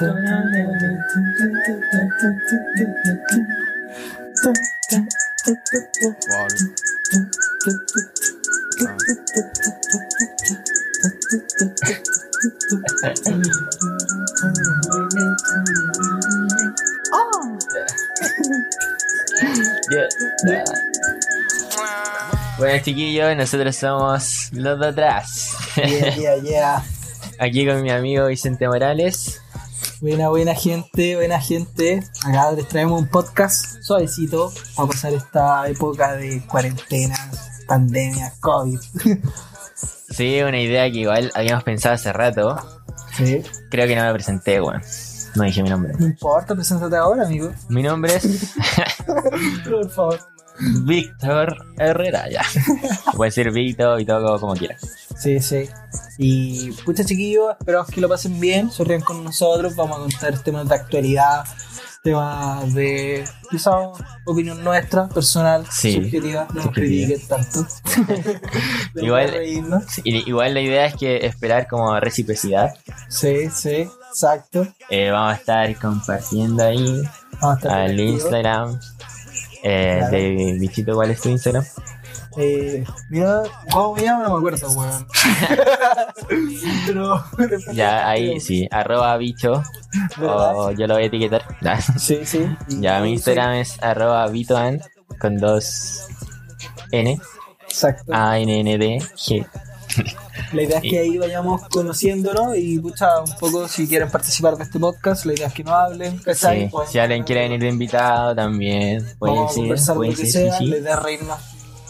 Yeah. Bueno, chiquillos, nosotros somos los de atrás. Yeah, yeah, yeah. Aquí con mi amigo Vicente Morales. Buena, buena gente, buena gente. Acá les traemos un podcast suavecito para pasar esta época de cuarentena, pandemia, COVID. Sí, una idea que igual habíamos pensado hace rato. Sí. Creo que no me presenté, weón. No dije mi nombre. No importa, preséntate ahora, amigo. Mi nombre es Por favor. Víctor Herrera, ya. Puede decir Víctor y todo como quieras. Sí, sí. Y pucha chiquillos, esperamos que lo pasen bien, se rían con nosotros, vamos a contar temas de actualidad, temas de quizá opinión nuestra, personal, Sí, subjetiva, no nos critiquen tanto. Igual- igual la idea es que esperar como reciprocidad. Sí, sí, exacto. Eh, vamos a estar compartiendo ahí al. Instagram eh, Claro. de Bichito. ¿Cuál es tu Instagram? Eh, mira, ¿cómo me llamo? No me acuerdo, weón. Pero. Ya ahí sí, arroba bicho. O yo lo voy a etiquetar. Ya, Sí, sí. Ya, mi Sí, Instagram es arroba bitoan con dos N, Exacto. A, N, N, D, G. La idea es que ahí vayamos conociéndonos y, pucha, un poco si quieren participar de este podcast, la idea es que nos hablen. Sí, Pueden- Si alguien quiere venir de invitado también, puede Vamos a decir, conversar puede lo que decir, sea, sí, la sí. idea es reírnos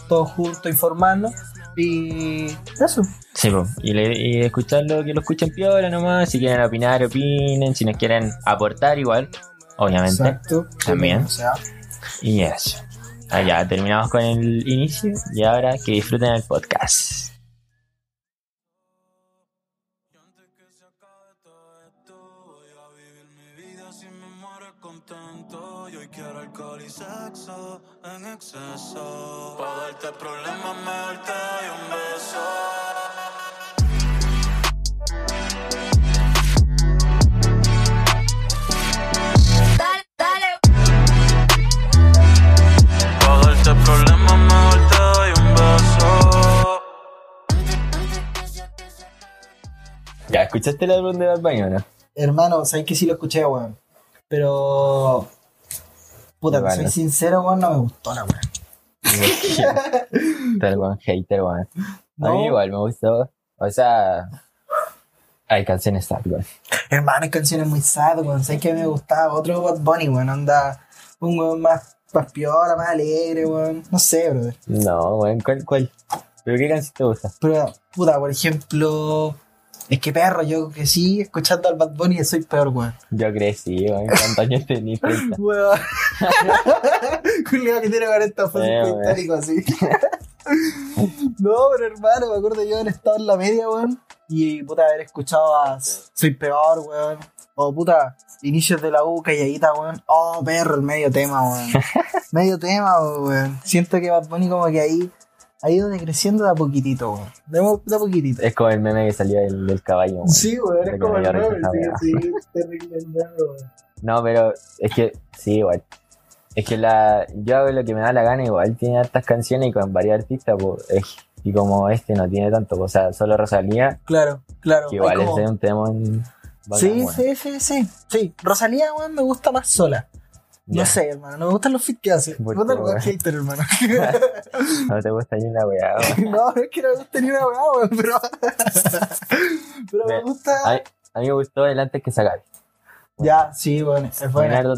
todos juntos, informarnos y eso. Sí, po. y, le- y escucharlo, que lo escuchen piola nomás, si quieren opinar, opinen, si nos quieren aportar igual, obviamente. Exacto. También. O sea, Y eso. Ah, ya, terminamos con el inicio y ahora que disfruten el podcast. En exceso. Pa' darte problemas, mejor te doy un beso. Ya, ¿escuchaste el álbum de Bad Bunny o no? hermano, sabes que sí lo escuché, weón. Pero. Puta, Bueno. soy sincero, weón, no me gustó la weón. Tal weón, hater, weón. A No. mí igual me gustó. O sea, hay canciones sad, weón. Hermano, hay canciones muy sad, weón. Sabes que a me gustaba otro Bad Bunny, weón. Anda un weón más, más piola, más alegre, weón. No sé, brother. No, weón, ¿cuál, cuál? ¿Pero qué canción te gusta? Pero, puta, por ejemplo. Es que perro, yo que sí, escuchando al Bad Bunny soy peor, weón. Yo crecí, weón. ¿Cuántos años? 30? Weón. Julián que tiene 40 fue Eh, histórico así. no, pero hermano, me acuerdo yo haber estado en la media, weón. Y puta, haber escuchado a Soy Peor, weón. O puta, inicios de la U, calladita, weón. Oh, perro, el medio tema, weón. medio tema, weón. Siento que Bad Bunny como que ahí ha ido decreciendo de a poquitito, weón. De, a- de a poquitito. Es como el meme que salió del, del caballo, weón. Sí, weón, es como el meme, sí, sí, terrible el meme, weón. No, pero es que, sí, igual. Es que la, yo hago lo que me da la gana, igual tiene hartas canciones y con varios artistas, pues, es- y como este no tiene tanto, pues, o sea, solo Rosalía, Claro, claro. que igual como- es de un tema en... Sí, sí, sí, sí. Sí, Rosalía, weón, me gusta más sola. No sé, hermano, no me gustan los feats que hace. Me ¿Por gusta qué, el weón? hater, hermano. No te gusta ni una weá, no, es que no me guste ni una weá, weón, pero. pero me gusta. A, a mí me gustó el antes que sacar. Ya, sí, bueno, es bueno.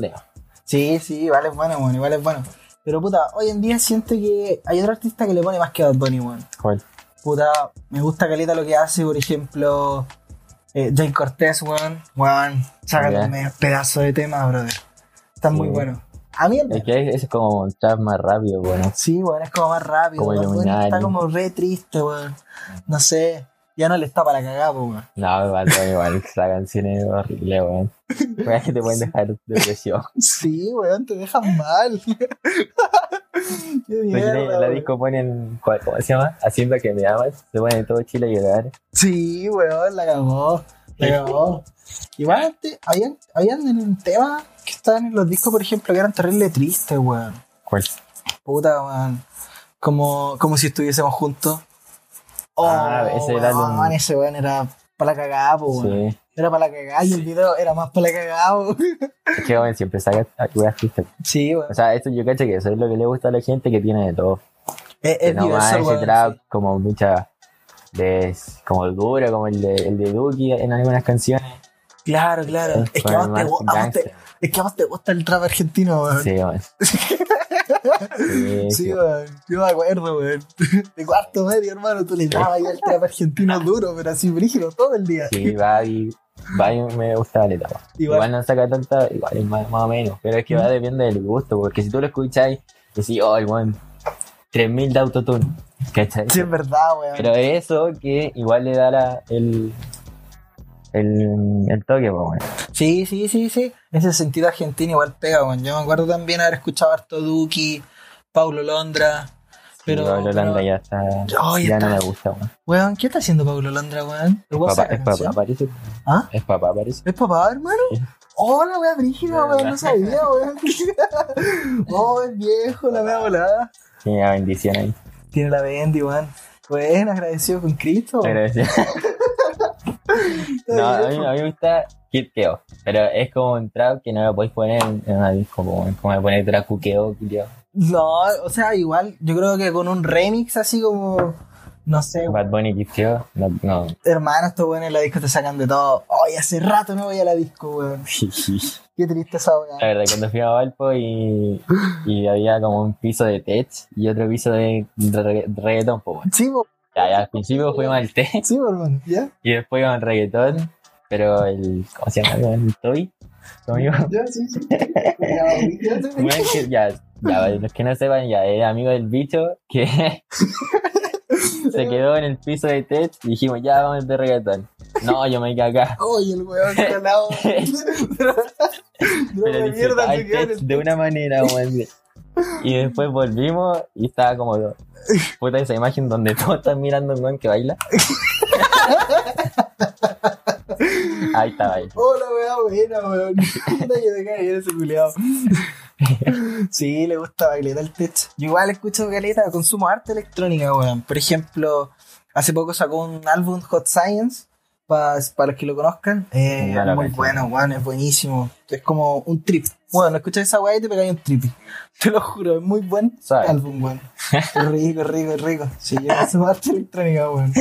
Sí, sí, igual es bueno, weón, igual es bueno. Pero puta, hoy en día siento que hay otro artista que le pone más que Bad Bunny, weón. ¿Cuál? Puta, me gusta caleta lo que hace, por ejemplo, eh, Jay Cortés, weón. Weón, sácale Ya. un pedazo de tema, brother. Está muy bueno. A mí el Es que ese es como un trap más rápido, bueno. Sí, weón, es como más rápido. Como está como re triste, weón. No sé, ya no le está para cagar, weón. No, igual, igual, esa canción es horrible, weón. Weas que te pueden dejar depresión. Sí, weón, te dejan mal. Qué mierda, la weón. disco ponen, ¿cuál- ¿cómo se llama? Haciendo que me amas. Se ponen todo Chile a llorar. Sí, weón, la cagó. Pero, igual antes, habían, habían temas que estaban en los discos, por ejemplo, que eran terrible tristes, weón. ¿Cuál? Puta, weón. Como, como si estuviésemos juntos. Oh, Ah, ese era weón, el- ese weón era para la cagada, weón. Sí. Era para la cagada y el video era más para la cagada, weón. Es que bueno, siempre saca weas tristes. Sí, weón. O sea, esto yo cacho que eso es lo que le gusta a la gente que tiene de todo. Es, Que es no más diverso, ese weón, trap sí. como mucha de como el duro, como el de, el de Duki en algunas canciones. Claro, claro. Sí, Es que te, más te- gangster. es que a vos te gusta el trap argentino, weón. Sí, bueno. Sí, Sí, sí. weón. Yo me acuerdo, weón. De cuarto medio, hermano, tú le dabas ahí al trap argentino duro, pero así brígido todo el día. Sí, Babi, Babi me gusta la etapa. Igual. Igual. no saca tanta, igual es más, más o menos. Pero es que va depende del gusto, porque si tú lo escuchas y decís, oh, el weón, 3000 de autotune, ¿cachai? Sí, es verdad, weón. Pero eso que igual le da la, el, el, el toque, bueno. Sí, sí, sí, sí. Ese sentido argentino igual pega, weón. Yo me acuerdo también haber escuchado harto Duki, Paulo Londra. Pero, Pero, Holanda pero- ya está, Oh, ya ya no me gusta, weón. weón, ¿qué está haciendo Paulo Londra, weón? ¿El Es weón papá, es papá, parece. ¿Ah? Es papá, parece. ¿Es papá, hermano? Sí. Hola, wea brígida, weón, no sabía, weón. oh, es viejo, la wea volada. Sí, una bendición ahí. Tiene la Bendy, weón. Weón, agradecido con Cristo. Agradecido. No, a mí, a mí me gusta Kid Keo, pero es como un trap que no lo podéis poner en, en una disco, como, como poner trap Kukeo, Kukeo. No, o sea, igual, yo creo que con un remix así como, no sé, Bad Bunny Kid Keo, no, no. hermano, estos weones en la disco te sacan de todo. Ay, hace rato no voy a la disco, weón. Qué triste esa La weón. verdad, cuando fui a Valpo y, y había como un piso de tech y otro piso de regga- reggaetón, pues. Sí, po, Ya, ya, al principio fuimos al tech sí, hermano, ¿ya? y después íbamos al reggaetón, pero el, ¿cómo se llama? El Toy, tu amigo. Ya, sí, sí. Bueno, que ya, ya, los que no sepan, ya era amigo del bicho que se quedó en el piso de Tech y dijimos, ya vamos de reggaetón. No, yo me quedé acá. Oye, el weón calado. Pero mierda, se quedó en Tech el de una manera, weón. Y después volvimos y estaba como puta esa imagen donde todos están mirando a un weón que baila. Ahí estaba ahí. Hola, weón, buena, weón. Puta que me cae bien ese culiao. Sí, le gusta bailar el tech. Yo igual escucho caleta, consumo arte electrónica, weón. Por ejemplo, hace poco sacó un álbum Hot Science, pa- para los que lo conozcan. Eh, No muy bueno, weón, es buenísimo. Es como un trip. Bueno, escuchas esa weá y te pegáis un trip. Te lo juro, es muy buen álbum, weón. Es rico, rico, rico. Sí, yo consumo arte electrónica, weón.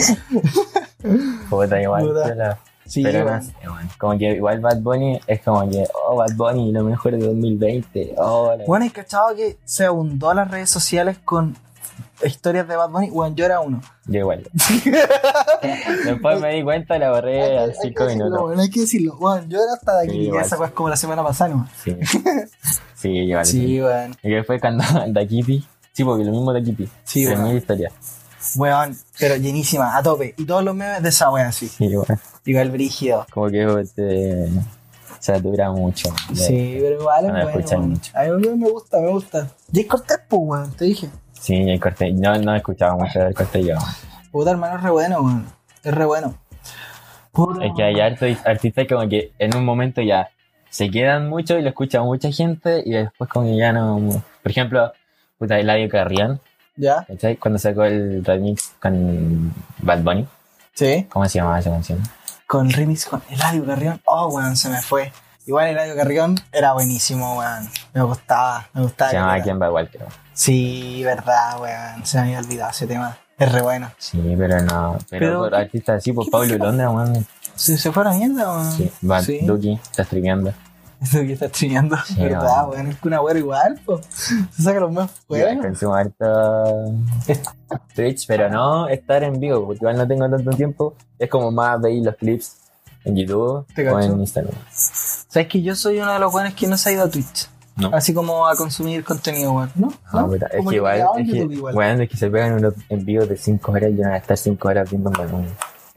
Puta, igual. Sí, pero no weón. sé, weón. Como que igual Bad Bunny es como que, oh, Bad Bunny, lo mejor de 2020. Oh, Bueno, ¿hay cachado que se abundó las redes sociales con historias de Bad Bunny? Bueno, yo era uno. Yo igual. Después me di cuenta y la borré a que- hay que 5 decirlo, minutos. bueno, hay que decirlo. Bueno, yo era hasta de aquí, Sí, esa es como la semana pasada, ¿no? Sí. Sí, igual. Sí, weón. Y que fue cuando Dakipi. Sí, porque lo mismo Dakipi. Sí, Tres weón. Weón, pero llenísima, a tope. Y todos los memes de esa weá, sí. Sí, igual. Igual brígido. Como que te satura mucho. de- Sí, pero igual es bueno. escuchan weón. mucho. A mí me gusta, me gusta. Jay Cortez, pues, weón, te dije. Sí, el corte. No, no escuchaba mucho del corte yo. Puta, hermano, es re bueno, weón. Es re bueno. Puta, Es que hay hartos artistas como que en un momento ya se quedan mucho y lo escucha mucha gente y después como que ya no... Por ejemplo, puta, Eladio Carrión, ¿Ya? ¿cachai? Cuando sacó el remix con Bad Bunny. Sí. ¿Cómo se llamaba esa canción? Con el remix con Eladio Carrión. Oh, weón, se me fue. Igual Eladio Carrión era buenísimo, weón. Me gustaba, me gustaba. Se llamaba. Quién va igual, creo. Sí, verdad, weón. Se me había olvidado ese tema. Es re bueno. Sí, pero no. Pero, Pero, por ¿qué- artistas así, por qué Pablo música? Londra, weón. ¿Se, se fue a la mierda, weón? Sí, Bad Sí. Duki, está streameando. Eso que está streameando. Sí, verdad, weón. weón. Es que una weá igual, po. Se saca los más Igual buenos. consumo harto Twitch, pero no estar en vivo, porque igual no tengo tanto tiempo. Es como más veis los clips en YouTube Te o en Instagram. ¿Sabes que yo soy uno de los buenos que no se ha ido a Twitch? No. Así como a consumir contenido, weón. ¿No? Ah, ¿No? es que igual, es que, igual. es que se pegan unos en vivo de 5 horas y yo voy a estar 5 horas viendo un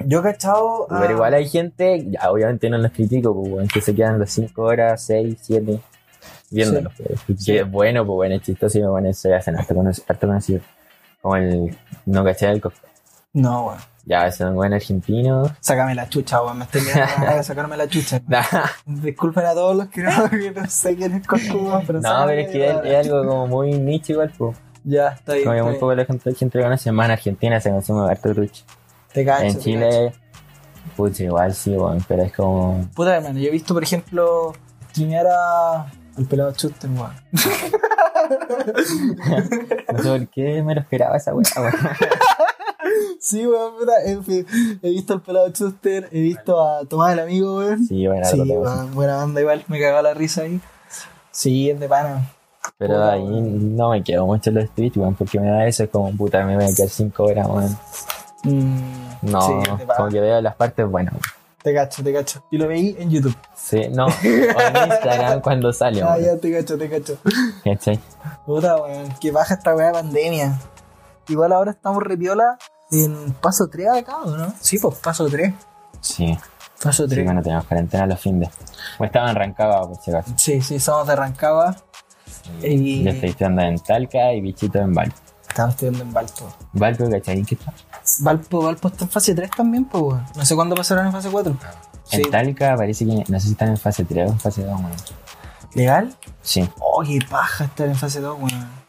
Yo he cachado. a- Pero igual hay gente, ya, obviamente no los critico, pues, weón, que se quedan las 5 horas, 6, 7 viéndolos. pues, que Sí. es bueno, pues bueno, es chistoso y me pone, se hacen harto, harto conocido. Como el no caché del costo. No, weón. Ya, es un buen argentino. Sácame la chucha, weón. Me estoy la cara de sacarme la chucha. Disculpen a todos los que no, que no sé quién es Corcuba, pero no, pero es que es, la- es algo como muy nicho igual, pues. Ya, está bien. Como está muy bien. poco la gente, gente lo conoce, más en Argentina se consume harto trucho. Te cacho, en te cacho. Chile, putz, igual sí, weón, pero es como... Puta, hermano, yo he visto, por ejemplo, streamear a... al pelado Chuster, weón. No sé por qué me lo esperaba esa weá, weón. Sí, weón, puta. En fin, he visto al pelado Chuster, he visto a Tomás el amigo, weón. Sí, bueno, Sí, weón, buena banda igual, me cagó la risa ahí. Sí, es de pana. Pero Puta, ahí no me quedo mucho en los Twitch, weón, porque me da eso, es como puta, me voy a quedar 5 horas, weón. Mm, No, sí, como que veo las partes buenas. Te cacho, te cacho. Y lo veí en YouTube. Sí, no, o en Instagram cuando sale, Ah, ya, te cacho, te cacho. ¿Cachai? Puta, weón, que baja esta weá de pandemia. Igual ahora estamos repiola en paso 3 acá, ¿o no? Sí, pues paso 3. Sí, Paso sí, 3. bueno, tenemos cuarentena los fines. O estaba en Rancagua, por si acaso. Sí, sí, somos de Rancagua. Y Yo estoy en Talca y Bichito en Valpo. Estamos estudiando en Valpo. Valpo, ¿cachai? ¿Qué está? Valpo, Valpo está en fase 3 también, pues, weón. No sé cuándo pasarán en fase 4. Sí. En Talca parece que no sé si están en fase 3 o en fase 2, weón. ¿Legal? Sí. Oh, qué paja estar en fase 2, weón.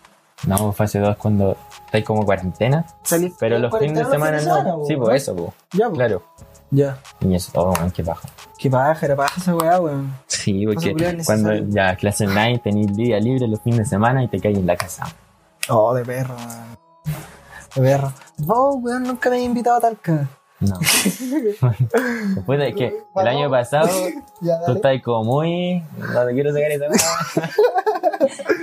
No, fase 2 es cuando estáis como cuarentena, Salí- pero los fines de semana no. po, Sí, pues eso, pues. Ya, pues. Claro. Ya. Y eso, oh, weón, qué baja. Qué paja, era paja esa weá, weón. Sí, porque cuando ya clase online tenéis día libre los fines de semana y te caes en la casa. Oh, de perro, weón. De perro. Vos, weón, nunca me he invitado a Talca. No. Después de que el año pasado Ya, tú estás como muy. No te quiero sacar esa.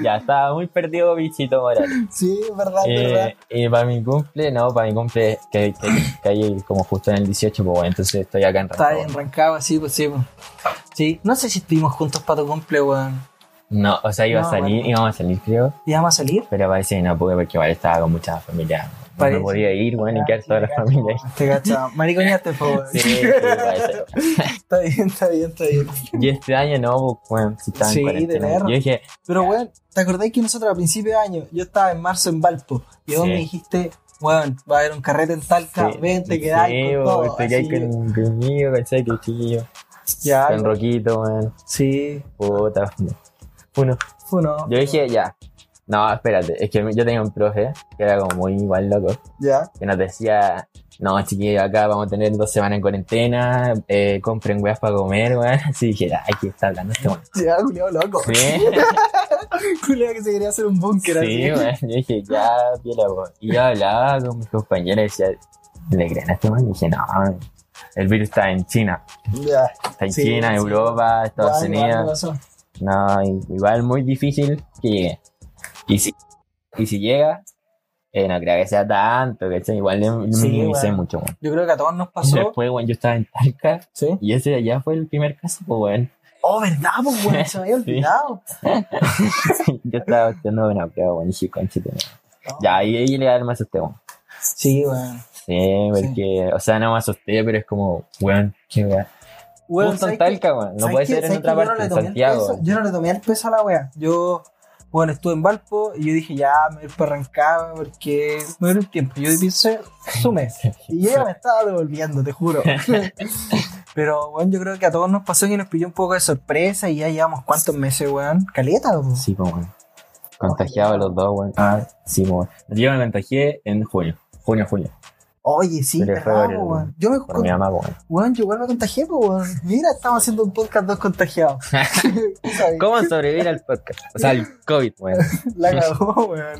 Ya estaba muy perdido, bichito moral. Sí, es verdad, es verdad. Eh, y para mi cumple, no, para mi cumple que, que, que hay como justo en el 18, pues bueno, entonces estoy acá en Está Rancagua. en Rancagua, sí, pues sí, pues. Sí, no sé si estuvimos juntos para tu cumple, weón. No, o sea, iba No, a salir, bueno. íbamos a salir, creo, ¿Íbamos a salir? pero parece que no pude porque igual estaba con mucha familia. No Parece. podía ir, bueno, y quedar toda la familia ahí. Te cacha. Mariconeaste, po, weón. Sí, sí, parece. Está bien, está bien, está bien. Y este año no, pues, bueno, si estaba Sí, en de perro. Yo dije, Pero, weón, ¿te acordáis que nosotros a principio de año, yo estaba en marzo en Valpo, y vos Sí. me dijiste, weón, va a haber un carrete en Talca, sí, ven, te sí, quedáis con pues, todo. Te quedáis con, conmigo, ¿cachai? Que chiquillo. Ya, Con Roquito, man. sí, Puta. Uno. fue uno. Yo dije, ya. No, espérate, es que yo tenía un profe que era como muy igual loco, Ya, que nos decía, no, chiquillos, acá vamos a tener dos semanas en cuarentena, eh, compren weas para comer, weón. Así dije, ay, ¿qué está hablando este weón? ya, culiao loco. Sí, Culiao que se quería hacer un búnker sí, así. weón. Yo dije, ya, piola, weón. Y yo hablaba con mis compañeros y decía, ¿le creen a este weón? Y dije, no, el virus está en China. Ya. Está en Sí, China, sí. Europa, Estados Unidos. No, igual muy difícil que llegue. Y si, y si llega, eh, no creo que sea tanto, ¿cachai? Igual le- me Sí, minimicé mucho, weón. Yo creo que a todos nos Y pasó. Después, weón, yo estaba en Talca ¿Sí? y ese de allá fue el primer caso, pues, weón. Oh, ¿verdad, pues, weón? Se me había olvidado. yo estaba haciendo una prueba, y conchito. Ya, ahí, ahí le me asusté, weón. Sí, weón. Sí, porque, o sea, no me asusté, pero es como, weón, qué weón. Weón. Talca, weón. No ¿Sabes puede ser en ¿Sabes otra no parte, en el Santiago. peso? Yo no le tomé el peso a la wea. Yo, bueno, estuve en Valpo y yo dije, ya, me voy para Rancagua porque me dio un tiempo. Yo pensé, su mes. Y ella me estaba devolviendo, te juro. Pero, bueno, yo creo que a todos nos pasó que nos pilló un poco de sorpresa y ya llevamos cuántos meses, weón. Caleta, po? Sí, pues, weón. Contagiado los dos, weón. Ah, sí, weón. Yo me contagié en junio. Junio, julio. Oye, sí, verdad, el- weón. Yo me Por mi mamá, weón. Weón, yo igual me contagié, weón. Mira, estamos haciendo un podcast dos contagiados. ¿Cómo sobrevivir al podcast? O sea, al COVID, weón. La cagó, weón.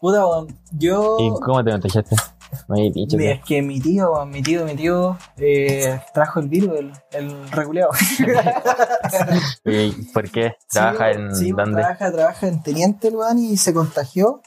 Puta, weón. Yo. ¿Y cómo te contagiaste? Me dicho es que mi tío, weón, mi tío, mi tío eh, trajo el virus, el, el reguleado. ¿Y por qué? ¿Trabaja Sí, en sí, dónde? Trabaja, trabaja en Teniente, weón, y se contagió.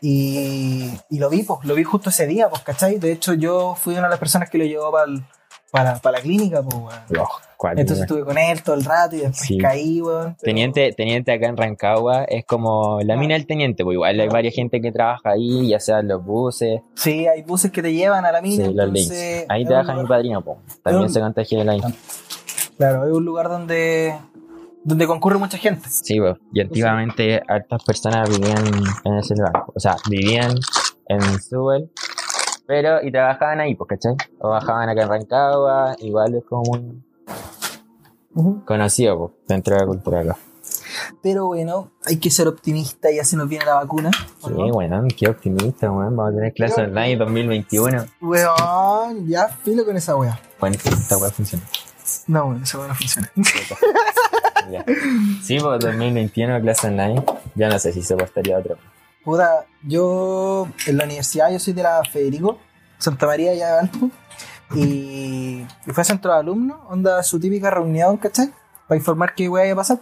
Y, y lo vi, pues, lo vi justo ese día, pues, ¿cachai? De hecho, yo fui una de las personas que lo llevó pa'l- para, para la clínica, pues, weón. Entonces estuve con él todo el rato y después Sí. caí, weón. pero- Teniente, teniente acá en Rancagua es como la mina del teniente, pues igual hay varias gente que trabaja ahí, ya sea en los buses, Sí, hay buses que te llevan a la mina. sí, los entonces, links. Ahí trabaja un mi lugar- padrino, pues. También un- se contagió de la. Claro, es un lugar donde, donde concurre mucha gente. Sí, pues. Y antiguamente hartas personas vivían en ese lugar. O sea, vivían en Sewell, Pero, y trabajaban ahí, pues, ¿cachai? O bajaban acá en Rancagua, igual es como muy conocido, pues, dentro de la cultura acá. Pero bueno, hay que ser optimista, ya se nos viene la vacuna. ¿o Sí, no? bueno, qué optimista, weón. Vamos a tener clase Qué online 2021. Weón, ya filo con esa wea. Bueno, esta weá funciona. No, weón, esa wea no funciona. Ya. Sí, pues 2021 clase online. Ya no sé si se postaría otro. Puta, yo en la universidad, yo soy de la Federico, Santa María ya de Alto, y, y fue a centro de alumnos, onda su típica reunión, ¿cachai? Para informar qué iba a pasar.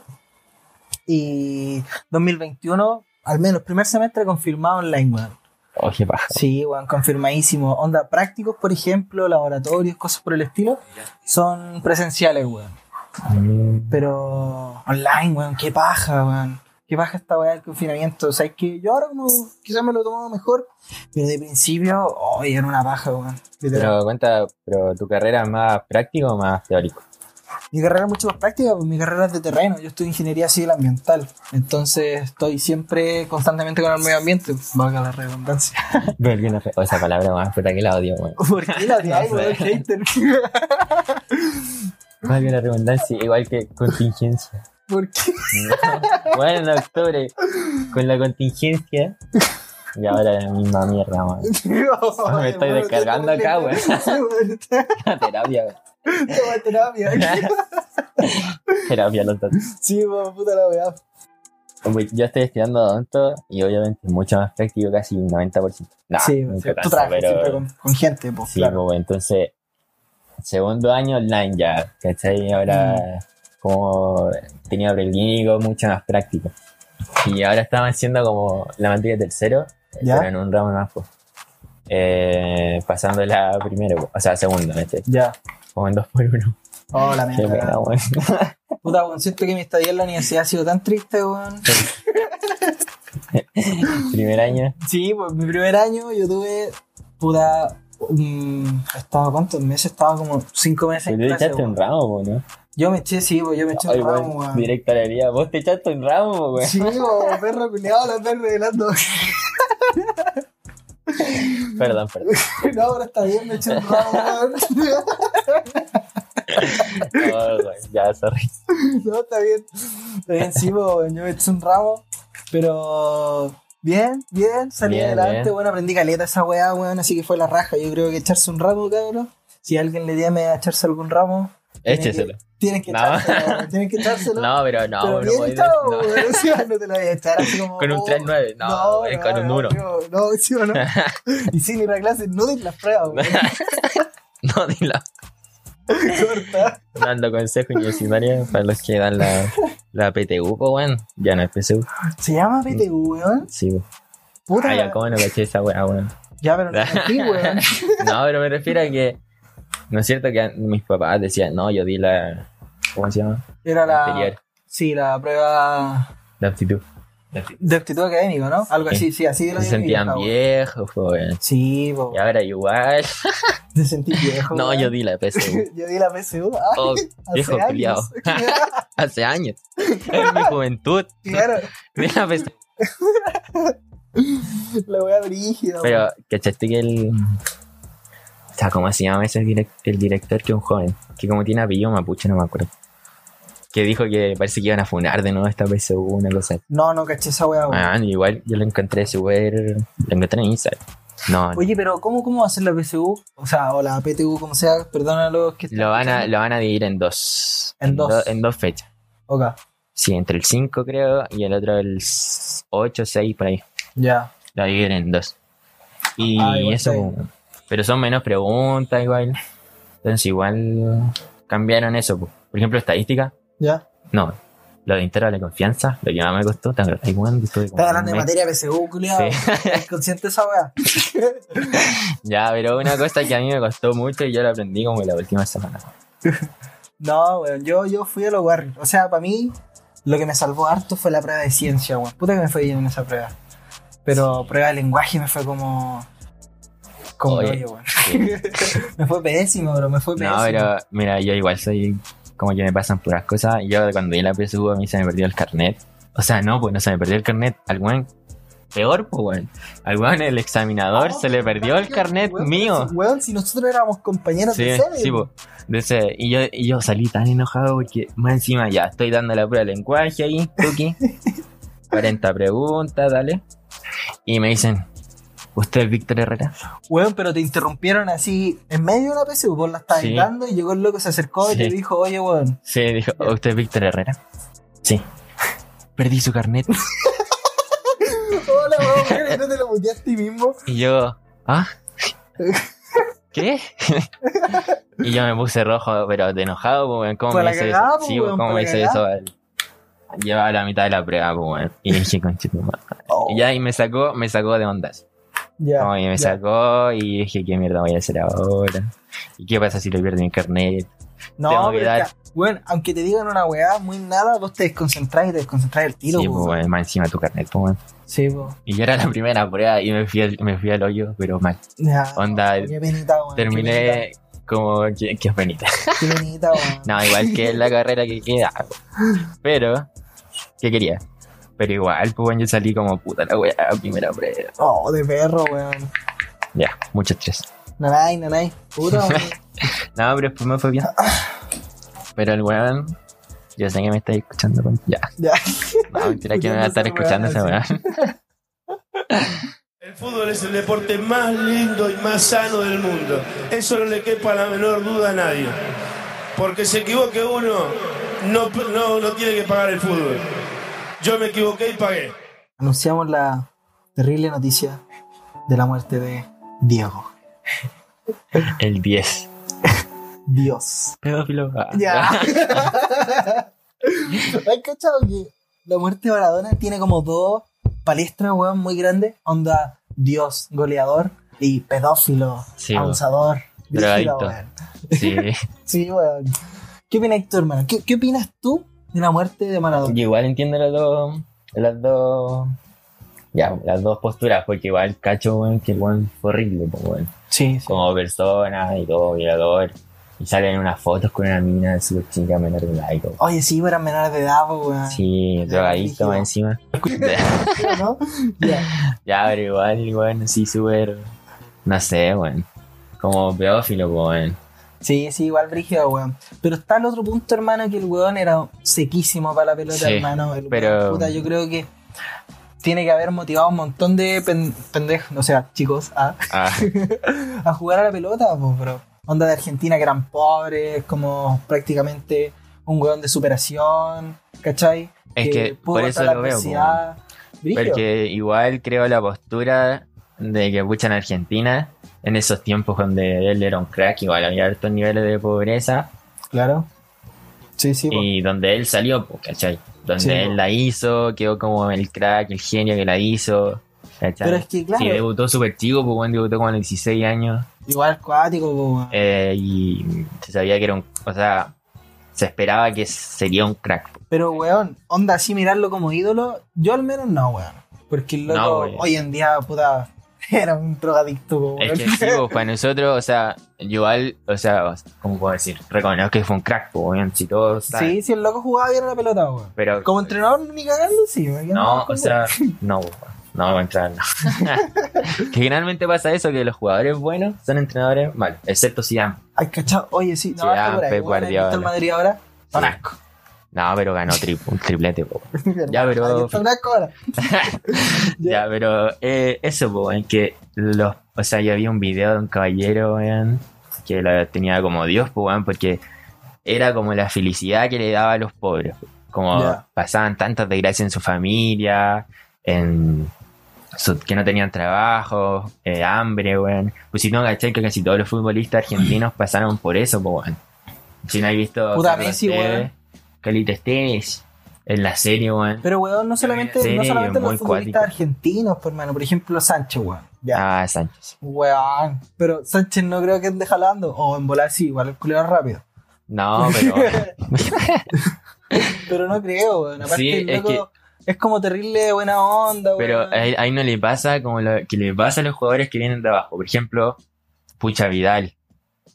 Y 2021, al menos primer semestre confirmado online, weón. Oh, qué paja. Sí, weón, confirmadísimo. Onda prácticos, por ejemplo, laboratorios, cosas por el estilo, son presenciales, weón. Mm, Pero online, weón, qué paja, weón. Qué paja esta weá del confinamiento. O sea, es que yo ahora como quizás me lo he tomado mejor, pero de principio, hoy era una paja, weón. Pero cuenta, pero tu carrera es más práctico o más teórico? Mi carrera es mucho más práctica, pues mi carrera es de terreno. Yo estudio ingeniería civil ambiental. Entonces estoy siempre constantemente con el medio ambiente. Valga la redundancia. O esa palabra más puta que la odio, weón. ¿Por qué la odiáis, weón? Hater. Más que la redundancia, igual que contingencia. ¿Por qué? Bueno, en octubre, con la contingencia. Y ahora la misma mierda, weón. Me estoy descargando acá, weón. Sí, terapia, weón. Toma terapia. Terapia los datos. Sí, weón, puta la weá. Yo estoy estudiando odonto y obviamente es mucho más práctico, casi un 90%. No, sí, nunca tú tanto, trabajas pero siempre con, con gente, pues, sí, claro. pues, entonces, segundo año online ya, ¿cachai? Ahora, Mm. como tenía preclínico, mucho más práctico. Y ahora estamos haciendo como la materia de tercero, ¿Ya? pero en un ramo más, pues. Eh, pasando la primero, pues, o sea, segundo, este, Ya. como en dos por uno. Oh, la mierda. pena, weón. Puta, weón, siento que mi estadía en la universidad ha sido tan triste, weón. Primer año, Sí, pues mi primer año yo tuve, puta, estaba, ¿cuántos meses? Estaba como cinco meses en tú te echaste un ramo, ¿no? Yo me eché, sí, pues yo me eché Ay, un ramo, weón, weón. directo a la herida. Vos te echaste un ramo, weón. Sí, weón, perro culiado, la perro revelando. Perdón, perdón. no, ahora está bien, me eché un ramo, weón. No, ya, sorry. no, está bien. Está bien, sí, weón, yo me eché un ramo, pero... Bien, bien, salí Bien, adelante, bien. bueno, aprendí caleta esa weá, weón, así que fue la raja. Yo creo que echarse un ramo, cabrón. Si alguien le llame a echarse algún ramo, tienen que- Écheselo. Tienen que No. echárselo, weón, tienen que echárselo. No, pero no, pero no bien podés- echado, no. weón, sí, no te lo voy a echar así como. Con un oh, 3-9, no, es con un 1. No, no, sí o no. y sin ir a clase, no den las pruebas, weón. No, dilo. Corta. Dando consejos universitarios para los que dan la, la PTU, pues, weón. Ya no es PSU. Se llama PTU, weón. Sí, weón. Puta. Ah, ya, ¿cómo no caché esa weá, weón? Ya, pero no aquí, weón. No, pero me refiero a que. No es cierto que mis papás decían, no, yo di la. ¿Cómo se llama? Era la. Anterior. Sí, la prueba La aptitud. De aptitud académica, ¿no? Algo Sí. así, sí, así lo Se dio mi sentían viejos, weón. Sí, po. Y ahora igual. Te sentí viejo. No, yo di la PSU. yo di la PSU. Ay, Oh, viejo años. culiao. Hace años. En mi juventud. claro, Di la PSU. la wea brígida. Pero, ¿cachaste que el. O sea, ¿cómo se llama ese direct- el director que es un joven? Que como tiene apellido mapuche, no me acuerdo. Que dijo que parece que iban a funar de nuevo esta PSU, una cosa. así. No, no caché esa weón. Ah, igual yo lo encontré súper. Lo encontré en Instagram. No. Oye, pero ¿cómo, ¿cómo va a ser la PSU? O sea, o la PTU, como sea, perdona a los que están Lo van, a, escuchando. lo van a dividir en dos. En dos. do- en dos fechas. Ok, Sí, entre el 5 creo y el otro el 8, 6 por ahí. ya. Lo dividen en dos. Y Ah, igual eso, está bien. como- pero son menos preguntas igual. Entonces igual cambiaron eso. po. Por ejemplo, estadística. Ya. No, lo de intervalo de confianza, lo que más me costó, ¿te acuerdas? Hablando un de materia PSU, culiado. Sí. ¿Estás consciente de esa wea? Ya, pero una cosa que a mí me costó mucho y yo lo aprendí como en la última semana. No, weón, yo, yo fui a los Warriors. O sea, para mí, lo que me salvó harto fue la prueba de ciencia, weón. Puta que me fue bien en esa prueba. Pero prueba de lenguaje me fue como. Como Oye, hoyo, weón. me fue pésimo, bro, me fue pésimo. No, pero mira, yo igual soy como que me pasan puras cosas. Y yo cuando di la PSU a mí se me perdió el carnet. O sea, no, pues no se me perdió el carnet. Al weón peor, pues, weón. Al weón, el examinador, se le perdió el carnet Weón, mío. Weón, si nosotros éramos compañeros Sí, de serie. sí. De ese- y, yo, y yo salí tan enojado porque más encima ya estoy dando la prueba de lenguaje ahí, Tuki. 40 preguntas, dale. Y me dicen, ¿usted es Víctor Herrera? Weón, pero te interrumpieron así en medio de una PSU, vos la estabas Sí. y llegó el loco, se acercó y te dijo, oye, weón. Sí, dijo, ¿usted es Víctor Herrera? Sí. Perdí su carnet. Hola, weón, ¿y no te lo muteaste a ti mismo? Y yo, ¿ah? ¿Qué? y yo me puse rojo, pero de enojado, pues, weón. ¿Cómo me hice cagada, eso? pues, Sí, ¿cómo me cagada. eso? al- Llevaba la mitad de la prueba, pues, weón. Y dije, conchito, madre". Oh, Y ya, y me sacó, me sacó de ondas. Ya, No, y me ya. sacó y dije, ¿qué mierda voy a hacer ahora? ¿Y qué pasa si le pierdo mi carnet? No, tengo que es dar- que, weón, aunque te digan una weá muy nada, vos te desconcentrás y te desconcentrás el tiro, sí, pues, más encima tu carnet, pues. Sí, po. Y yo era la primera prueba y me fui al, me fui al hoyo, pero mal. Onda, no, Qué penita, weón. qué Terminé como, ¿qué, qué penita? penita, Qué penita, weón. No, igual que la carrera que queda. Pero, ¿qué quería? Pero igual, pues bueno, yo salí como puta la weá, primera prueba. Oh, de perro, weón. Ya, mucho estrés. Nanay, nanay. Puta, weón. No, pero después me fue bien. Pero el weón, yo sé que me está escuchando. con- Ya, Ya. no, mentira que me va a estar escuchando ese weón. El fútbol es el deporte más lindo y más sano del mundo. Eso no le quepa la menor duda a nadie. Porque se equivoque uno, no, no, no tiene que pagar el fútbol. Yo me equivoqué y pagué. Anunciamos la terrible noticia de la muerte de Diego. El 10. Dios. Pedófilo. Ah. Ya. ¿Has cachado que la muerte de Maradona tiene como dos palestras, weón, muy grandes? Onda, Dios, goleador y pedófilo, Sí, abusador, Drogadicto. Sí. Sí, weón. ¿Qué opinas tú, hermano? ¿Qué, qué opinas tú de la muerte de Maradona? Yo igual entiendo las dos. Las dos. Ya, las dos posturas, porque igual cacho, weón, que el weón fue horrible, pues, weón. Sí, sí. como persona y todo, violador. Y salen unas fotos con una mina súper chica menor de edad y todo. Oye, sí, eran menores de edad, pues, weón. Sí, drogadicto más encima. ¿no? Ya. ya, pero igual, igual, sí, súper. No sé, weón. Como pedófilo, pues, weón. Sí, sí, igual brígido, weón. Pero está el otro punto, hermano, que el weón era sequísimo para la pelota, Sí, hermano. El pero- puta, yo creo que tiene que haber motivado un montón de pen- pendejos, o sea, chicos, a, Ah, a jugar a la pelota, pues, bro. Onda de Argentina que eran pobres, como prácticamente un weón de superación, ¿cachai? Es que pudo por eso la lo veo, porque igual creo la postura de que pucha en Argentina, en esos tiempos donde él era un crack, igual había altos niveles de pobreza, Claro. Sí, sí, po. y donde él salió, pues, ¿cachai? Donde Sí, él po. la hizo, quedó como el crack, el genio que la hizo. ¿cachai? Pero es que, claro, Sí, debutó súper chico, pues bueno, debutó como a los 16 años. igual cuático, eh, y se sabía que era un. O sea, se esperaba que sería un crack. Pero, weón, onda así mirarlo como ídolo, yo al menos no, weón. Porque el loco No, hoy en día, puta, era un drogadicto. Es que sí, para nosotros, o sea, igual, o sea, ¿cómo puedo decir? Reconozco que fue un crack, pues, weón, si todos saben. sí, sí, el loco jugaba bien a la pelota, weón. Pero. Como entrenador, ni cagando, sí. No, o sea, no, weón, no voy a entrar, no. que generalmente pasa eso, que los jugadores buenos son entrenadores malos, excepto Zidane. Ay, cachado, oye, sí, no, ahí, Pep weón, ¿has visto el Guardiola. Madrid ahora? Son asco. No, pero ganó tri- un triplete, po. Ya, pero-. Ya, pero eh, eso, po, en que los. O sea, yo había un video de un caballero, weón, que lo tenía como Dios, pues, weón, porque era como la felicidad que le daba a los pobres. Como pasaban tantas desgracias en su familia, en. su- que no tenían trabajo, eh, hambre, weón. Pues si no, caché que casi todos los futbolistas argentinos pasaron por eso, pues, weón. Si no hay visto. Puta Messi, weón. Carlitos Tevez, en la serie, weón. Pero, weón, no solamente, no solamente los futbolistas argentinos, por hermano. Por ejemplo, Sánchez, weón. Ya. Ah, Sánchez. Weón. Pero Sánchez no creo que ande jalando. O en volar sí, igual el culero rápido. No, pero. Pero no creo, weón. Aparte, Sí, el es loco es, como terrible buena onda, weón. Pero ahí, ahí no le pasa como lo que le pasa a los jugadores que vienen de abajo. Por ejemplo, Pucha Vidal.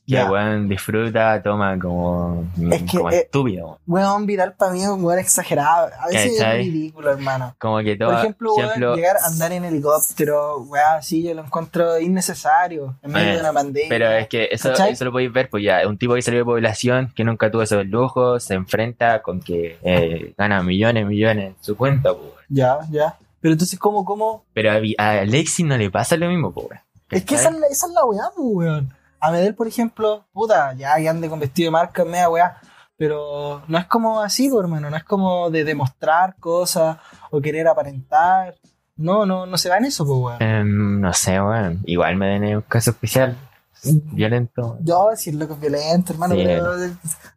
Que Ya. weón disfruta, toma como, Es que, como eh, estúpido. Weón, viral para mí es un weón exagerado. A veces ¿Cachai? es ridículo, hermano. Como que todo. Por ejemplo, weón, llegar a andar en helicóptero, weón, así yo lo encuentro innecesario en medio Eh, de una pandemia. Pero es que eso, ¿Cachai? eso lo podéis ver, pues ya, un tipo que salió de población, que nunca tuvo esos lujos, se enfrenta con que eh, gana millones, millones en su cuenta, pues. Ya, ya. Pero entonces, ¿cómo, cómo? Pero a, a Alexis no le pasa lo mismo, pues. weón. Es que esa esa es la weá, pues, weón. A Medel, por ejemplo, puta, ya que ande con vestido de marca, media weá. Pero no es como así, pues, hermano. No es como de demostrar cosas o querer aparentar. No, no, no se va en eso, pues, weón. Em, no sé, weón. Igual me den un caso especial, violento. Yo decirlo que es violento, hermano, Sí, pero. Ay,